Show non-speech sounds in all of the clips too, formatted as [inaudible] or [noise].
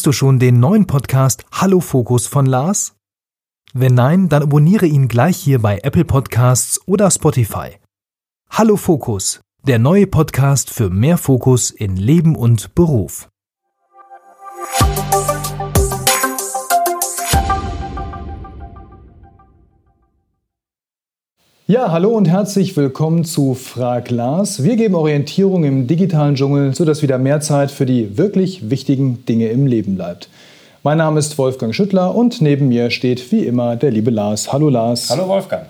Kennst du schon den neuen Podcast Hallo Fokus von Lars? Wenn nein, dann abonniere ihn gleich hier bei Apple Podcasts oder Spotify. Hallo Fokus, der neue Podcast für mehr Fokus in Leben und Beruf. Ja, hallo und herzlich willkommen zu Frag Lars. Wir geben Orientierung im digitalen Dschungel, sodass wieder mehr Zeit für die wirklich wichtigen Dinge im Leben bleibt. Mein Name ist Wolfgang Schüttler und neben mir steht wie immer der liebe Lars. Hallo Lars. Hallo Wolfgang.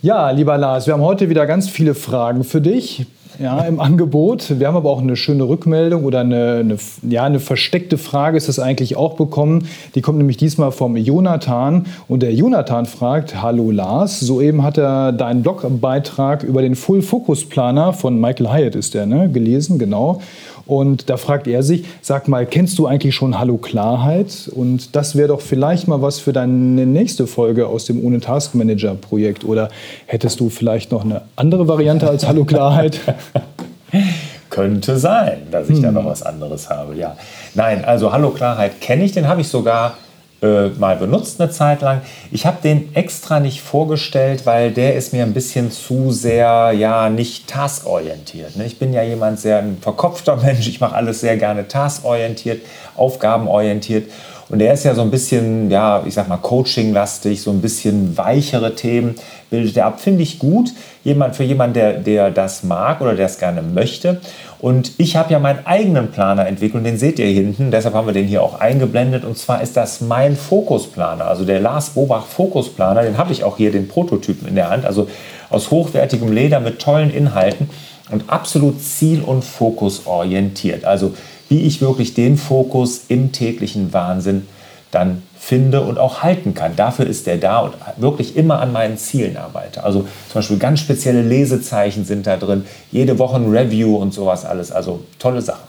Ja, lieber Lars, wir haben heute wieder ganz viele Fragen für dich ja, im Angebot. Wir haben aber auch eine schöne Rückmeldung oder eine, eine, ja, eine versteckte Frage ist das eigentlich auch bekommen. Die kommt nämlich diesmal vom Jonathan. Und der Jonathan fragt, hallo Lars, soeben hat er deinen Blogbeitrag über den Full-Focus-Planer von Michael Hyatt ist der, ne, gelesen, genau. Und da fragt er sich, sag mal, kennst du eigentlich schon Hallo Klarheit? Und das wäre doch vielleicht mal was für deine nächste Folge aus dem Ohne Task Manager Projekt. Oder hättest du vielleicht noch eine andere Variante als Hallo Klarheit? [laughs] [laughs] Könnte sein, dass ich hm. da noch was anderes habe, ja. Nein, also Hallo Klarheit kenne ich, den habe ich sogar äh, mal benutzt eine Zeit lang. Ich habe den extra nicht vorgestellt, weil der ist mir ein bisschen zu sehr, ja, nicht taskorientiert. Ne? Ich bin ja jemand sehr ein verkopfter [laughs] Mensch. Ich mache alles sehr gerne taskorientiert, aufgabenorientiert. Und der ist ja so ein bisschen, ja, ich sag mal, coachinglastig, so ein bisschen weichere Themen bildet er ab. Finde ich gut. Jemand, für jemanden, der, der das mag oder der es gerne möchte. Und ich habe ja meinen eigenen Planer entwickelt und den seht ihr hinten. Deshalb haben wir den hier auch eingeblendet. Und zwar ist das mein Fokusplaner, also der Lars Bobach Fokusplaner. Den habe ich auch hier, den Prototypen in der Hand. Also aus hochwertigem Leder mit tollen Inhalten und absolut ziel- und fokusorientiert. Also wie ich wirklich den Fokus im täglichen Wahnsinn dann finde und auch halten kann. Dafür ist der da und wirklich immer an meinen Zielen arbeite. Also zum Beispiel ganz spezielle Lesezeichen sind da drin, jede Woche ein Review und sowas alles. Also tolle Sache.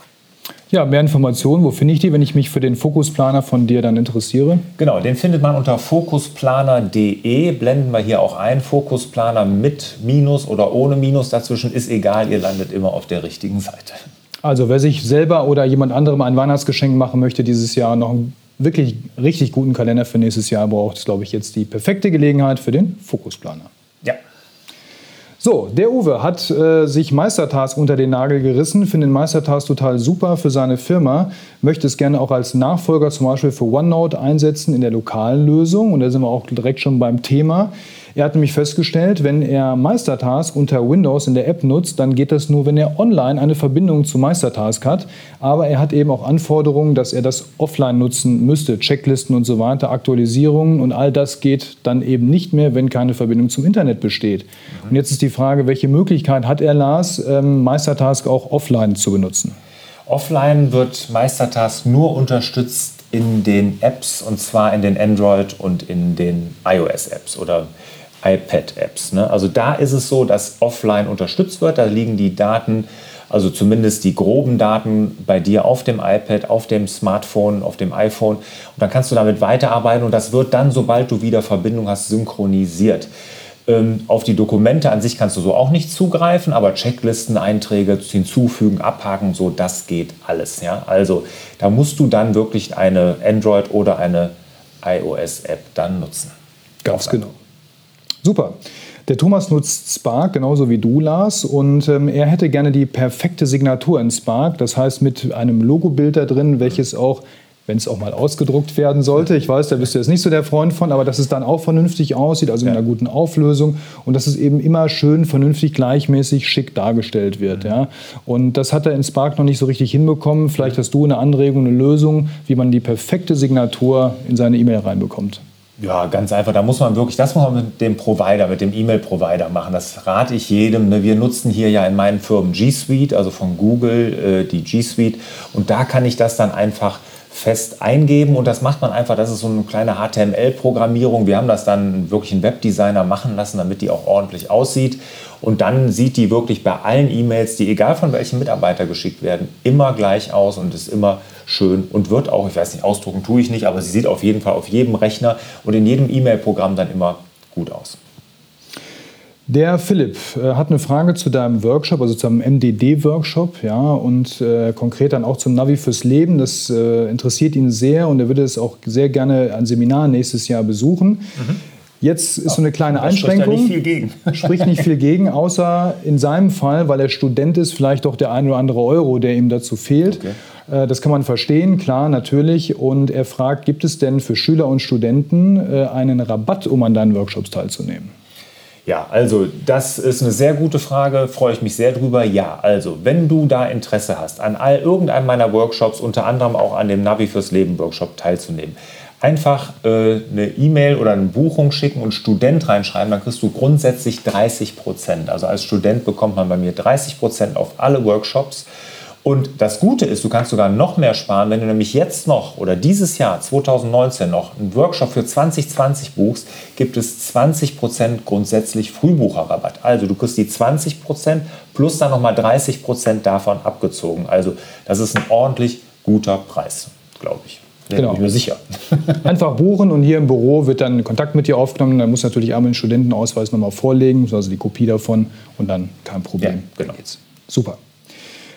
Ja, mehr Informationen, wo finde ich die, wenn ich mich für den Fokusplaner von dir dann interessiere? Genau, den findet man unter fokusplaner.de. Blenden wir hier auch ein. Fokusplaner mit Minus oder ohne Minus dazwischen ist egal, ihr landet immer auf der richtigen Seite. Also wer sich selber oder jemand anderem ein Weihnachtsgeschenk machen möchte dieses Jahr, noch einen wirklich richtig guten Kalender für nächstes Jahr braucht, ist, glaube ich, jetzt die perfekte Gelegenheit für den Fokusplaner. Ja. So, der Uwe hat äh, sich Meistertask unter den Nagel gerissen, findet Meistertask total super für seine Firma, möchte es gerne auch als Nachfolger zum Beispiel für OneNote einsetzen in der lokalen Lösung. Und da sind wir auch direkt schon beim Thema. Er hat nämlich festgestellt, wenn er Meistertask unter Windows in der App nutzt, dann geht das nur, wenn er online eine Verbindung zu Meistertask hat. Aber er hat eben auch Anforderungen, dass er das offline nutzen müsste. Checklisten und so weiter, Aktualisierungen und all das geht dann eben nicht mehr, wenn keine Verbindung zum Internet besteht. Und jetzt ist die Frage, welche Möglichkeit hat er, Lars, ähm, Meistertask auch offline zu benutzen? Offline wird Meistertask nur unterstützt in den Apps und zwar in den Android und in den iOS-Apps oder iPad-Apps. Ne? Also da ist es so, dass offline unterstützt wird. Da liegen die Daten, also zumindest die groben Daten bei dir auf dem iPad, auf dem Smartphone, auf dem iPhone. Und dann kannst du damit weiterarbeiten und das wird dann, sobald du wieder Verbindung hast, synchronisiert. Ähm, auf die Dokumente an sich kannst du so auch nicht zugreifen, aber Checklisten, Einträge hinzufügen, abhaken, so das geht alles. Ja? Also da musst du dann wirklich eine Android- oder eine iOS-App dann nutzen. Ganz genau. Super. Der Thomas nutzt Spark genauso wie du, Lars, und ähm, er hätte gerne die perfekte Signatur in Spark, das heißt mit einem Logobild da drin, welches auch wenn es auch mal ausgedruckt werden sollte. Ich weiß, da bist du jetzt nicht so der Freund von, aber dass es dann auch vernünftig aussieht, also ja. in einer guten Auflösung und dass es eben immer schön, vernünftig, gleichmäßig, schick dargestellt wird. Mhm. Ja. Und das hat er in Spark noch nicht so richtig hinbekommen. Vielleicht hast du eine Anregung, eine Lösung, wie man die perfekte Signatur in seine E-Mail reinbekommt. Ja, ganz einfach. Da muss man wirklich, das muss man mit dem Provider, mit dem E-Mail-Provider machen. Das rate ich jedem. Ne? Wir nutzen hier ja in meinen Firmen G Suite, also von Google äh, die G Suite. Und da kann ich das dann einfach fest eingeben und das macht man einfach, das ist so eine kleine HTML-Programmierung. Wir haben das dann wirklich einen Webdesigner machen lassen, damit die auch ordentlich aussieht. Und dann sieht die wirklich bei allen E-Mails, die egal von welchem Mitarbeiter geschickt werden, immer gleich aus und ist immer schön und wird auch, ich weiß nicht, ausdrucken tue ich nicht, aber sie sieht auf jeden Fall auf jedem Rechner und in jedem E-Mail-Programm dann immer gut aus. Der Philipp äh, hat eine Frage zu deinem Workshop, also zu einem MDD-Workshop, ja, und äh, konkret dann auch zum Navi fürs Leben. Das äh, interessiert ihn sehr und er würde es auch sehr gerne ein Seminar nächstes Jahr besuchen. Mhm. Jetzt ist so eine kleine das Einschränkung. Spricht nicht viel gegen. [laughs] spricht nicht viel gegen, außer in seinem Fall, weil er Student ist, vielleicht doch der ein oder andere Euro, der ihm dazu fehlt. Okay. Äh, das kann man verstehen, klar, natürlich. Und er fragt, gibt es denn für Schüler und Studenten äh, einen Rabatt, um an deinen Workshops teilzunehmen? Ja, also das ist eine sehr gute Frage, freue ich mich sehr drüber. Ja, also wenn du da Interesse hast, an all, irgendeinem meiner Workshops, unter anderem auch an dem Navi fürs Leben Workshop teilzunehmen, einfach äh, eine E-Mail oder eine Buchung schicken und Student reinschreiben, dann kriegst du grundsätzlich 30 Prozent. Also als Student bekommt man bei mir 30 Prozent auf alle Workshops. Und das Gute ist, du kannst sogar noch mehr sparen, wenn du nämlich jetzt noch oder dieses Jahr 2019 noch einen Workshop für 2020 buchst, gibt es 20% grundsätzlich Frühbucherrabatt. Also du kriegst die 20% plus dann nochmal 30% davon abgezogen. Also das ist ein ordentlich guter Preis, glaube ich. Ja, genau. Bin ich mir sicher. [laughs] Einfach buchen und hier im Büro wird dann Kontakt mit dir aufgenommen. Dann muss natürlich einmal den Studentenausweis nochmal vorlegen, also die Kopie davon und dann kein Problem. Ja, genau. Super.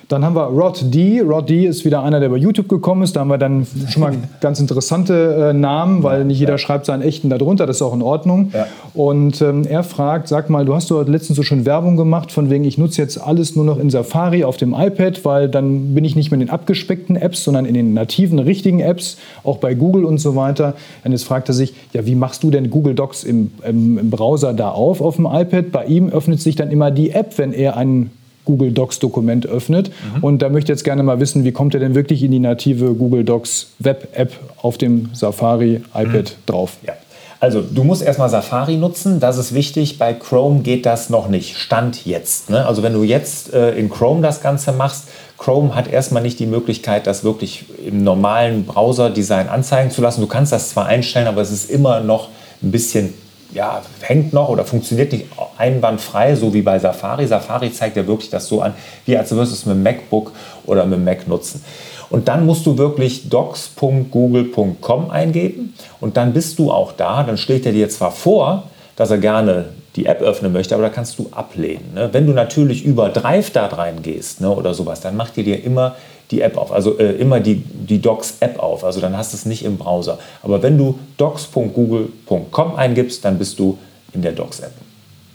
Dann haben wir Rod D. Rod D ist wieder einer, der bei YouTube gekommen ist. Da haben wir dann schon mal [laughs] ganz interessante äh, Namen, weil nicht jeder ja. schreibt seinen echten darunter. Das ist auch in Ordnung. Ja. Und ähm, er fragt, sag mal, du hast dort letztens so schön Werbung gemacht, von wegen, ich nutze jetzt alles nur noch in Safari auf dem iPad, weil dann bin ich nicht mehr in den abgespeckten Apps, sondern in den nativen, richtigen Apps, auch bei Google und so weiter. Und jetzt fragt er sich, ja, wie machst du denn Google Docs im, im, im Browser da auf, auf dem iPad? Bei ihm öffnet sich dann immer die App, wenn er einen Google Docs Dokument öffnet. Mhm. Und da möchte ich jetzt gerne mal wissen, wie kommt er denn wirklich in die native Google Docs Web App auf dem Safari iPad mhm. drauf? Ja. Also du musst erstmal Safari nutzen, das ist wichtig. Bei Chrome geht das noch nicht. Stand jetzt. Ne? Also wenn du jetzt äh, in Chrome das Ganze machst, Chrome hat erstmal nicht die Möglichkeit, das wirklich im normalen Browser-Design anzeigen zu lassen. Du kannst das zwar einstellen, aber es ist immer noch ein bisschen ja, hängt noch oder funktioniert nicht einwandfrei, so wie bei Safari. Safari zeigt ja wirklich das so an, wie als würdest du es mit dem MacBook oder mit dem Mac nutzen. Und dann musst du wirklich docs.google.com eingeben und dann bist du auch da. Dann schlägt er dir zwar vor, dass er gerne die App öffnen möchte, aber da kannst du ablehnen. Ne? Wenn du natürlich über Drive da reingehst ne, oder sowas, dann macht ihr dir immer die App auf, also äh, immer die, die Docs-App auf, also dann hast du es nicht im Browser. Aber wenn du docs.google.com eingibst, dann bist du in der Docs-App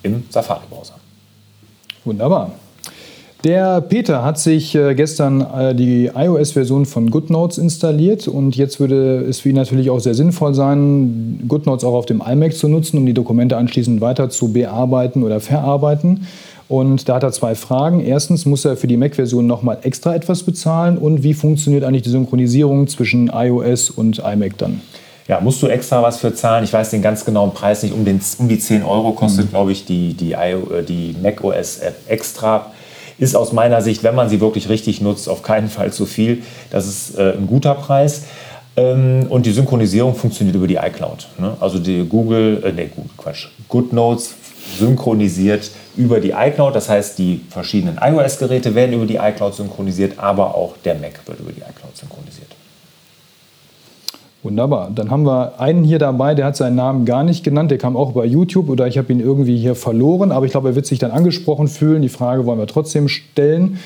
im Safari-Browser. Wunderbar. Der Peter hat sich äh, gestern äh, die iOS-Version von GoodNotes installiert und jetzt würde es für ihn natürlich auch sehr sinnvoll sein, GoodNotes auch auf dem iMac zu nutzen, um die Dokumente anschließend weiter zu bearbeiten oder verarbeiten. Und da hat er zwei Fragen. Erstens, muss er für die Mac-Version nochmal extra etwas bezahlen? Und wie funktioniert eigentlich die Synchronisierung zwischen iOS und iMac dann? Ja, musst du extra was für zahlen? Ich weiß den ganz genauen Preis nicht. Um, den, um die 10 Euro kostet, mhm. glaube ich, die, die, äh, die macOS-App extra. Ist aus meiner Sicht, wenn man sie wirklich richtig nutzt, auf keinen Fall zu viel. Das ist äh, ein guter Preis. Ähm, und die Synchronisierung funktioniert über die iCloud. Ne? Also die Google, äh, nee, Quatsch, GoodNotes synchronisiert über die iCloud. Das heißt, die verschiedenen iOS-Geräte werden über die iCloud synchronisiert, aber auch der Mac wird über die iCloud synchronisiert. Wunderbar. Dann haben wir einen hier dabei, der hat seinen Namen gar nicht genannt. Der kam auch bei YouTube oder ich habe ihn irgendwie hier verloren. Aber ich glaube, er wird sich dann angesprochen fühlen. Die Frage wollen wir trotzdem stellen.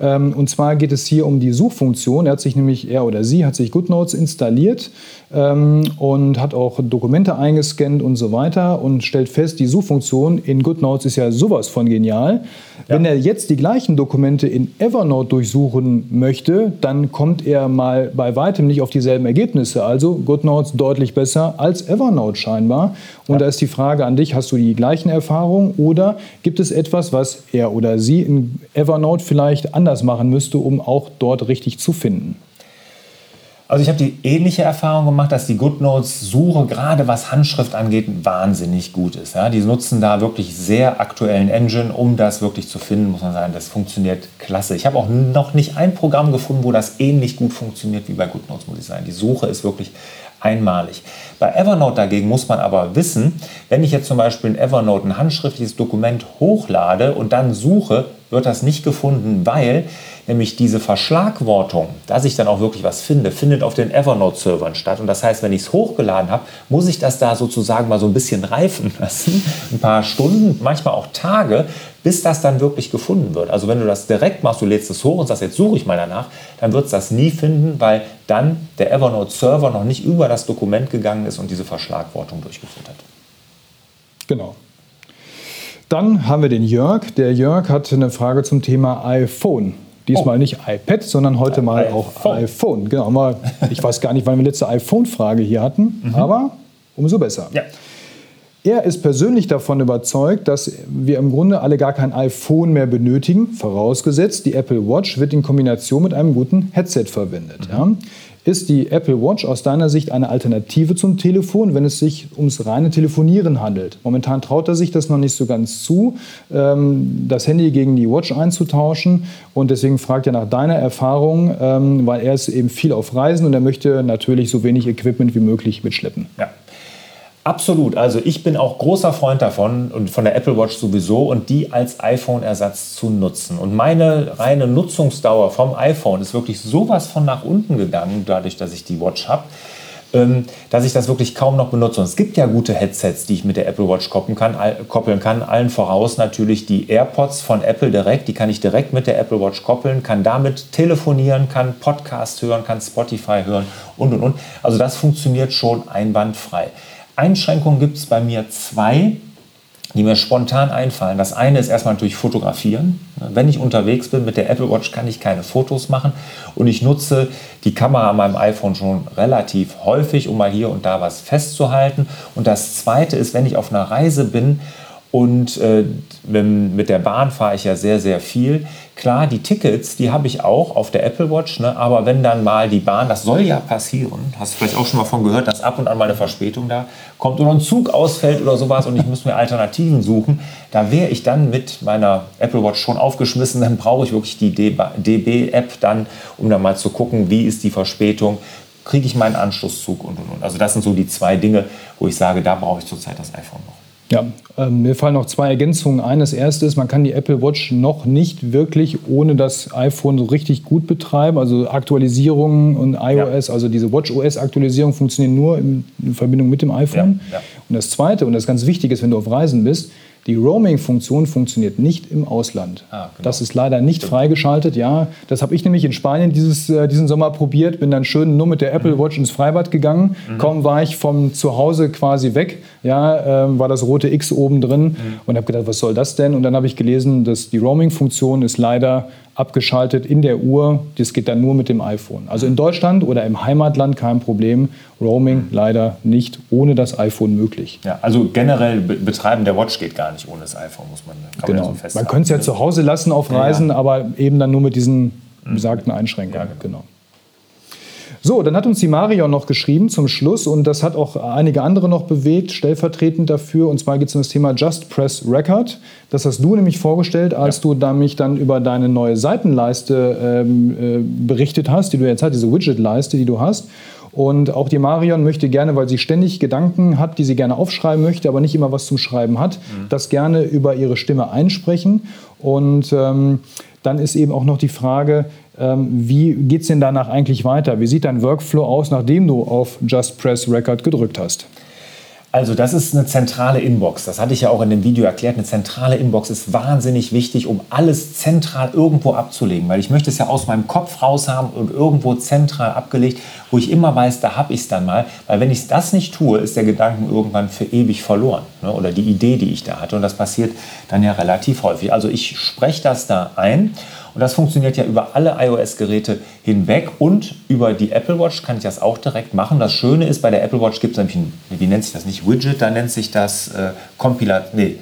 Ähm, und zwar geht es hier um die Suchfunktion. Er hat sich nämlich, er oder sie hat sich GoodNotes installiert und hat auch Dokumente eingescannt und so weiter und stellt fest, die Suchfunktion in GoodNotes ist ja sowas von genial. Ja. Wenn er jetzt die gleichen Dokumente in Evernote durchsuchen möchte, dann kommt er mal bei weitem nicht auf dieselben Ergebnisse. Also GoodNotes deutlich besser als Evernote scheinbar. Und ja. da ist die Frage an dich, hast du die gleichen Erfahrungen oder gibt es etwas, was er oder sie in Evernote vielleicht anders machen müsste, um auch dort richtig zu finden? Also ich habe die ähnliche Erfahrung gemacht, dass die GoodNotes-Suche, gerade was Handschrift angeht, wahnsinnig gut ist. Ja, die nutzen da wirklich sehr aktuellen Engine, um das wirklich zu finden, muss man sagen. Das funktioniert klasse. Ich habe auch noch nicht ein Programm gefunden, wo das ähnlich gut funktioniert wie bei GoodNotes, muss ich sagen. Die Suche ist wirklich einmalig. Bei Evernote dagegen muss man aber wissen, wenn ich jetzt zum Beispiel in Evernote ein handschriftliches Dokument hochlade und dann suche, wird das nicht gefunden, weil nämlich diese Verschlagwortung, dass ich dann auch wirklich was finde, findet auf den Evernote-Servern statt. Und das heißt, wenn ich es hochgeladen habe, muss ich das da sozusagen mal so ein bisschen reifen [laughs] lassen. Ein paar Stunden, manchmal auch Tage, bis das dann wirklich gefunden wird. Also wenn du das direkt machst, du lädst es hoch und sagst, jetzt suche ich mal danach, dann wird es das nie finden, weil dann der Evernote-Server noch nicht über das Dokument gegangen ist und diese Verschlagwortung durchgeführt hat. Genau. Dann haben wir den Jörg. Der Jörg hat eine Frage zum Thema iPhone. Diesmal oh. nicht iPad, sondern heute ja, mal iPhone. auch iPhone. Genau, mal, ich weiß gar nicht, wann wir letzte iPhone-Frage hier hatten, mhm. aber umso besser. Ja. Er ist persönlich davon überzeugt, dass wir im Grunde alle gar kein iPhone mehr benötigen, vorausgesetzt, die Apple Watch wird in Kombination mit einem guten Headset verwendet. Mhm. Ja. Ist die Apple Watch aus deiner Sicht eine Alternative zum Telefon, wenn es sich ums reine Telefonieren handelt? Momentan traut er sich das noch nicht so ganz zu, ähm, das Handy gegen die Watch einzutauschen. Und deswegen fragt er nach deiner Erfahrung, ähm, weil er ist eben viel auf Reisen und er möchte natürlich so wenig Equipment wie möglich mitschleppen. Ja. Absolut. Also ich bin auch großer Freund davon und von der Apple Watch sowieso und die als iPhone-Ersatz zu nutzen. Und meine reine Nutzungsdauer vom iPhone ist wirklich sowas von nach unten gegangen, dadurch, dass ich die Watch habe, ähm, dass ich das wirklich kaum noch benutze. Und es gibt ja gute Headsets, die ich mit der Apple Watch koppeln kann. Koppeln kann. Allen voraus natürlich die AirPods von Apple direkt. Die kann ich direkt mit der Apple Watch koppeln, kann damit telefonieren, kann Podcast hören, kann Spotify hören und und und. Also das funktioniert schon einwandfrei. Einschränkungen gibt es bei mir zwei, die mir spontan einfallen. Das eine ist erstmal natürlich Fotografieren. Wenn ich unterwegs bin mit der Apple Watch, kann ich keine Fotos machen und ich nutze die Kamera an meinem iPhone schon relativ häufig, um mal hier und da was festzuhalten. Und das zweite ist, wenn ich auf einer Reise bin und äh, mit der Bahn fahre ich ja sehr, sehr viel. Klar, die Tickets, die habe ich auch auf der Apple Watch, ne? aber wenn dann mal die Bahn, das soll ja passieren, hast du vielleicht auch schon mal von gehört, dass ab und an mal eine Verspätung da kommt oder ein Zug ausfällt oder sowas und ich muss mir Alternativen suchen, da wäre ich dann mit meiner Apple Watch schon aufgeschmissen, dann brauche ich wirklich die DB-App dann, um dann mal zu gucken, wie ist die Verspätung, kriege ich meinen Anschlusszug und und und. Also das sind so die zwei Dinge, wo ich sage, da brauche ich zurzeit das iPhone noch. Ja, ähm, mir fallen noch zwei Ergänzungen ein. Das erste ist, man kann die Apple Watch noch nicht wirklich ohne das iPhone so richtig gut betreiben. Also Aktualisierungen und iOS, ja. also diese Watch OS Aktualisierung funktionieren nur in Verbindung mit dem iPhone. Ja, ja. Und das zweite, und das ganz wichtig ist, wenn du auf Reisen bist, die Roaming-Funktion funktioniert nicht im Ausland. Ah, genau. Das ist leider nicht freigeschaltet. Ja, das habe ich nämlich in Spanien dieses, äh, diesen Sommer probiert. Bin dann schön nur mit der Apple mhm. Watch ins Freibad gegangen. Mhm. Kaum war ich vom Zuhause quasi weg, ja, äh, war das rote X oben drin mhm. und habe gedacht, was soll das denn? Und dann habe ich gelesen, dass die Roaming-Funktion ist leider abgeschaltet in der Uhr. Das geht dann nur mit dem iPhone. Also in Deutschland oder im Heimatland kein Problem. Roaming leider nicht ohne das iPhone möglich. Ja, also generell Betreiben der Watch geht gar nicht ohne das iPhone, muss man, genau. man so Man könnte es ja zu Hause lassen auf Reisen, ja, ja. aber eben dann nur mit diesen mhm. besagten Einschränkungen. Ja, genau. genau. So, dann hat uns die Marion noch geschrieben zum Schluss und das hat auch einige andere noch bewegt, stellvertretend dafür. Und zwar geht es um das Thema Just Press Record. Das hast du nämlich vorgestellt, als ja. du da mich dann über deine neue Seitenleiste ähm, äh, berichtet hast, die du jetzt hast, diese Widget-Leiste, die du hast. Und auch die Marion möchte gerne, weil sie ständig Gedanken hat, die sie gerne aufschreiben möchte, aber nicht immer was zum Schreiben hat, mhm. das gerne über ihre Stimme einsprechen. Und ähm, dann ist eben auch noch die Frage, wie geht es denn danach eigentlich weiter? Wie sieht dein Workflow aus, nachdem du auf Just Press Record gedrückt hast? Also das ist eine zentrale Inbox. Das hatte ich ja auch in dem Video erklärt. Eine zentrale Inbox ist wahnsinnig wichtig, um alles zentral irgendwo abzulegen. Weil ich möchte es ja aus meinem Kopf raus haben und irgendwo zentral abgelegt, wo ich immer weiß, da habe ich es dann mal. Weil wenn ich das nicht tue, ist der Gedanken irgendwann für ewig verloren. Ne? Oder die Idee, die ich da hatte. Und das passiert dann ja relativ häufig. Also ich spreche das da ein und das funktioniert ja über alle iOS-Geräte hinweg und über die Apple Watch kann ich das auch direkt machen. Das Schöne ist, bei der Apple Watch gibt es nämlich ein, wie nennt sich das nicht, Widget, da nennt sich das äh, Compilat, nee,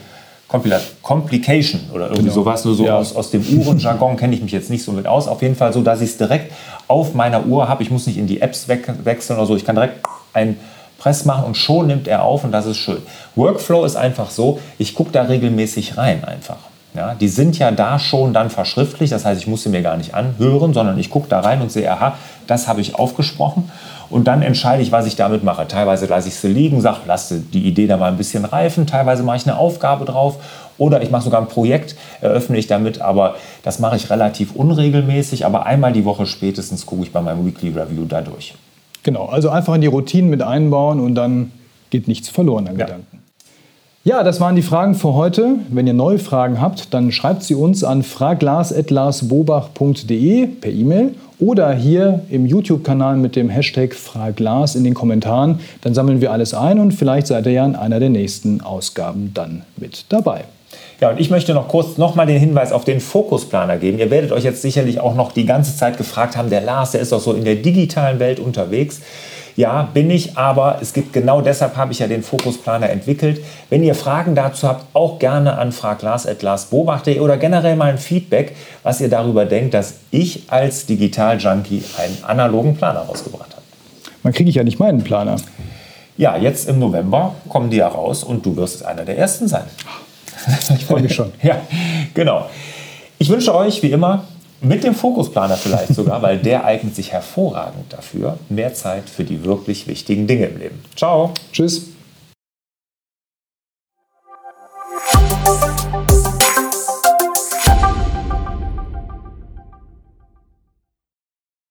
Compilat, Complication oder irgendwie genau. sowas. Nur so ja. aus, aus dem Uhrenjargon kenne ich mich jetzt nicht so mit aus. Auf jeden Fall so, dass ich es direkt auf meiner Uhr habe. Ich muss nicht in die Apps we wechseln oder so. Ich kann direkt ein Press machen und schon nimmt er auf und das ist schön. Workflow ist einfach so, ich gucke da regelmäßig rein einfach. Ja, die sind ja da schon dann verschriftlich, das heißt, ich muss sie mir gar nicht anhören, sondern ich gucke da rein und sehe, aha, das habe ich aufgesprochen und dann entscheide ich, was ich damit mache. Teilweise lasse ich sie liegen, sage, lasse die Idee da mal ein bisschen reifen, teilweise mache ich eine Aufgabe drauf oder ich mache sogar ein Projekt, eröffne ich damit, aber das mache ich relativ unregelmäßig, aber einmal die Woche spätestens gucke ich bei meinem Weekly Review da durch. Genau, also einfach in die Routinen mit einbauen und dann geht nichts verloren an ja. Gedanken. Ja, das waren die Fragen für heute. Wenn ihr neue Fragen habt, dann schreibt sie uns an fraglas.larsbobach.de per E-Mail oder hier im YouTube-Kanal mit dem Hashtag Fraglas in den Kommentaren. Dann sammeln wir alles ein und vielleicht seid ihr ja in einer der nächsten Ausgaben dann mit dabei. Ja, und ich möchte noch kurz nochmal den Hinweis auf den Fokusplaner geben. Ihr werdet euch jetzt sicherlich auch noch die ganze Zeit gefragt haben, der Lars, der ist doch so in der digitalen Welt unterwegs. Ja, bin ich, aber es gibt genau deshalb habe ich ja den Fokusplaner entwickelt. Wenn ihr Fragen dazu habt, auch gerne an fraglars.larsbobach.de oder generell mal ein Feedback, was ihr darüber denkt, dass ich als Digital-Junkie einen analogen Planer rausgebracht habe. Man kriege ich ja nicht meinen Planer. Ja, jetzt im November kommen die ja raus und du wirst einer der Ersten sein. Ich freue mich schon. [laughs] ja, genau. Ich wünsche euch wie immer mit dem Fokusplaner vielleicht sogar, weil der eignet sich hervorragend dafür. Mehr Zeit für die wirklich wichtigen Dinge im Leben. Ciao. Tschüss.